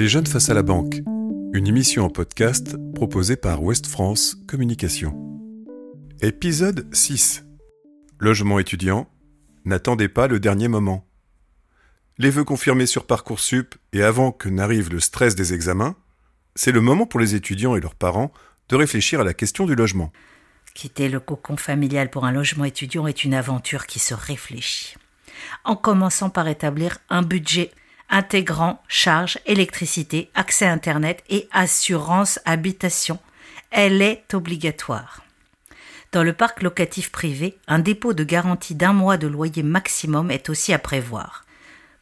Les jeunes face à la banque, une émission en podcast proposée par Ouest France Communication. Épisode 6. Logement étudiant. N'attendez pas le dernier moment. Les vœux confirmés sur Parcoursup et avant que n'arrive le stress des examens, c'est le moment pour les étudiants et leurs parents de réfléchir à la question du logement. Quitter le cocon familial pour un logement étudiant est une aventure qui se réfléchit. En commençant par établir un budget intégrant charges, électricité, accès Internet et assurance habitation. Elle est obligatoire. Dans le parc locatif privé, un dépôt de garantie d'un mois de loyer maximum est aussi à prévoir.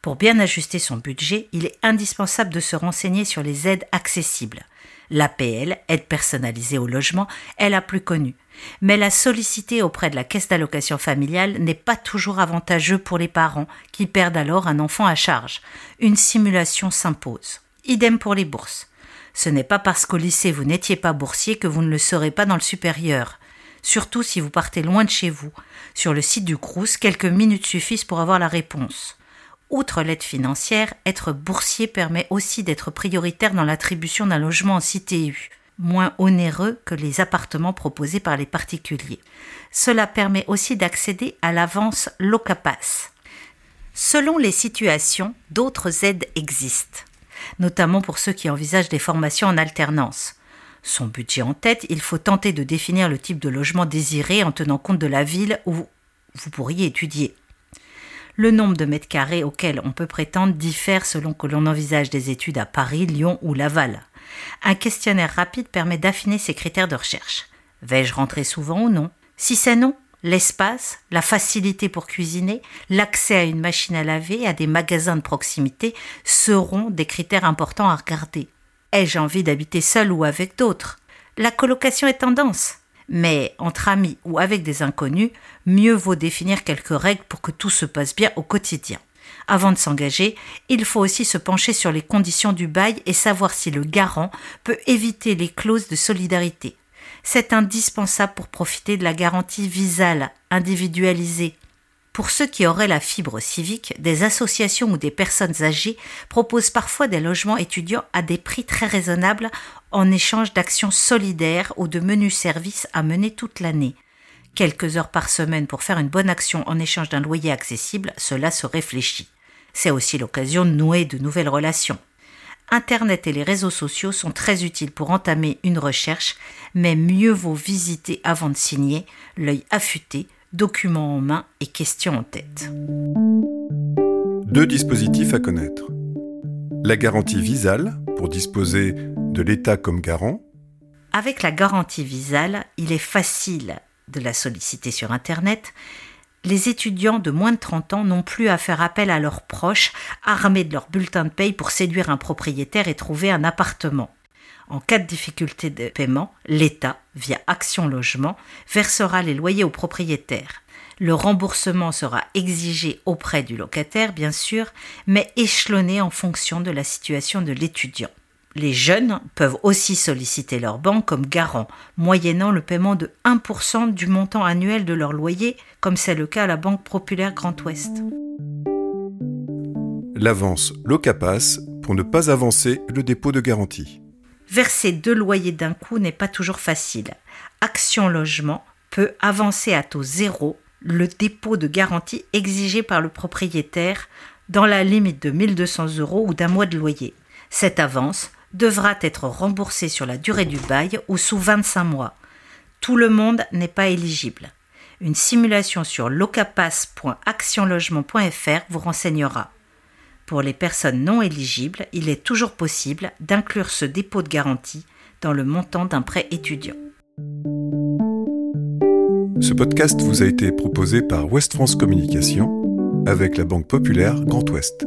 Pour bien ajuster son budget, il est indispensable de se renseigner sur les aides accessibles. L'APL, aide personnalisée au logement, est la plus connue. Mais la solliciter auprès de la caisse d'allocation familiale n'est pas toujours avantageux pour les parents qui perdent alors un enfant à charge. Une simulation s'impose. Idem pour les bourses. Ce n'est pas parce qu'au lycée vous n'étiez pas boursier que vous ne le serez pas dans le supérieur. Surtout si vous partez loin de chez vous. Sur le site du Crous, quelques minutes suffisent pour avoir la réponse. Outre l'aide financière, être boursier permet aussi d'être prioritaire dans l'attribution d'un logement en CTU, moins onéreux que les appartements proposés par les particuliers. Cela permet aussi d'accéder à l'avance Locapass. Selon les situations, d'autres aides existent, notamment pour ceux qui envisagent des formations en alternance. Son budget en tête, il faut tenter de définir le type de logement désiré en tenant compte de la ville où vous pourriez étudier. Le nombre de mètres carrés auxquels on peut prétendre diffère selon que l'on envisage des études à Paris, Lyon ou Laval. Un questionnaire rapide permet d'affiner ces critères de recherche. Vais-je rentrer souvent ou non? Si c'est non, l'espace, la facilité pour cuisiner, l'accès à une machine à laver, à des magasins de proximité seront des critères importants à regarder. Ai-je envie d'habiter seul ou avec d'autres? La colocation est tendance. Mais entre amis ou avec des inconnus, mieux vaut définir quelques règles pour que tout se passe bien au quotidien. Avant de s'engager, il faut aussi se pencher sur les conditions du bail et savoir si le garant peut éviter les clauses de solidarité. C'est indispensable pour profiter de la garantie visale individualisée pour ceux qui auraient la fibre civique, des associations ou des personnes âgées proposent parfois des logements étudiants à des prix très raisonnables en échange d'actions solidaires ou de menus services à mener toute l'année. Quelques heures par semaine pour faire une bonne action en échange d'un loyer accessible, cela se réfléchit. C'est aussi l'occasion de nouer de nouvelles relations. Internet et les réseaux sociaux sont très utiles pour entamer une recherche, mais mieux vaut visiter avant de signer, l'œil affûté, documents en main et questions en tête. Deux dispositifs à connaître. La garantie visale, pour disposer de l'État comme garant. Avec la garantie visale, il est facile de la solliciter sur Internet. Les étudiants de moins de 30 ans n'ont plus à faire appel à leurs proches armés de leur bulletin de paye pour séduire un propriétaire et trouver un appartement. En cas de difficulté de paiement, l'État, via Action Logement, versera les loyers aux propriétaires. Le remboursement sera exigé auprès du locataire, bien sûr, mais échelonné en fonction de la situation de l'étudiant. Les jeunes peuvent aussi solliciter leur banque comme garant, moyennant le paiement de 1% du montant annuel de leur loyer, comme c'est le cas à la Banque Populaire Grand Ouest. L'avance Locapass pour ne pas avancer le dépôt de garantie. Verser deux loyers d'un coup n'est pas toujours facile. Action Logement peut avancer à taux zéro le dépôt de garantie exigé par le propriétaire dans la limite de 1200 euros ou d'un mois de loyer. Cette avance devra être remboursée sur la durée du bail ou sous 25 mois. Tout le monde n'est pas éligible. Une simulation sur locapass.actionlogement.fr vous renseignera. Pour les personnes non éligibles, il est toujours possible d'inclure ce dépôt de garantie dans le montant d'un prêt étudiant. Ce podcast vous a été proposé par Ouest France Communication avec la Banque Populaire Grand Ouest.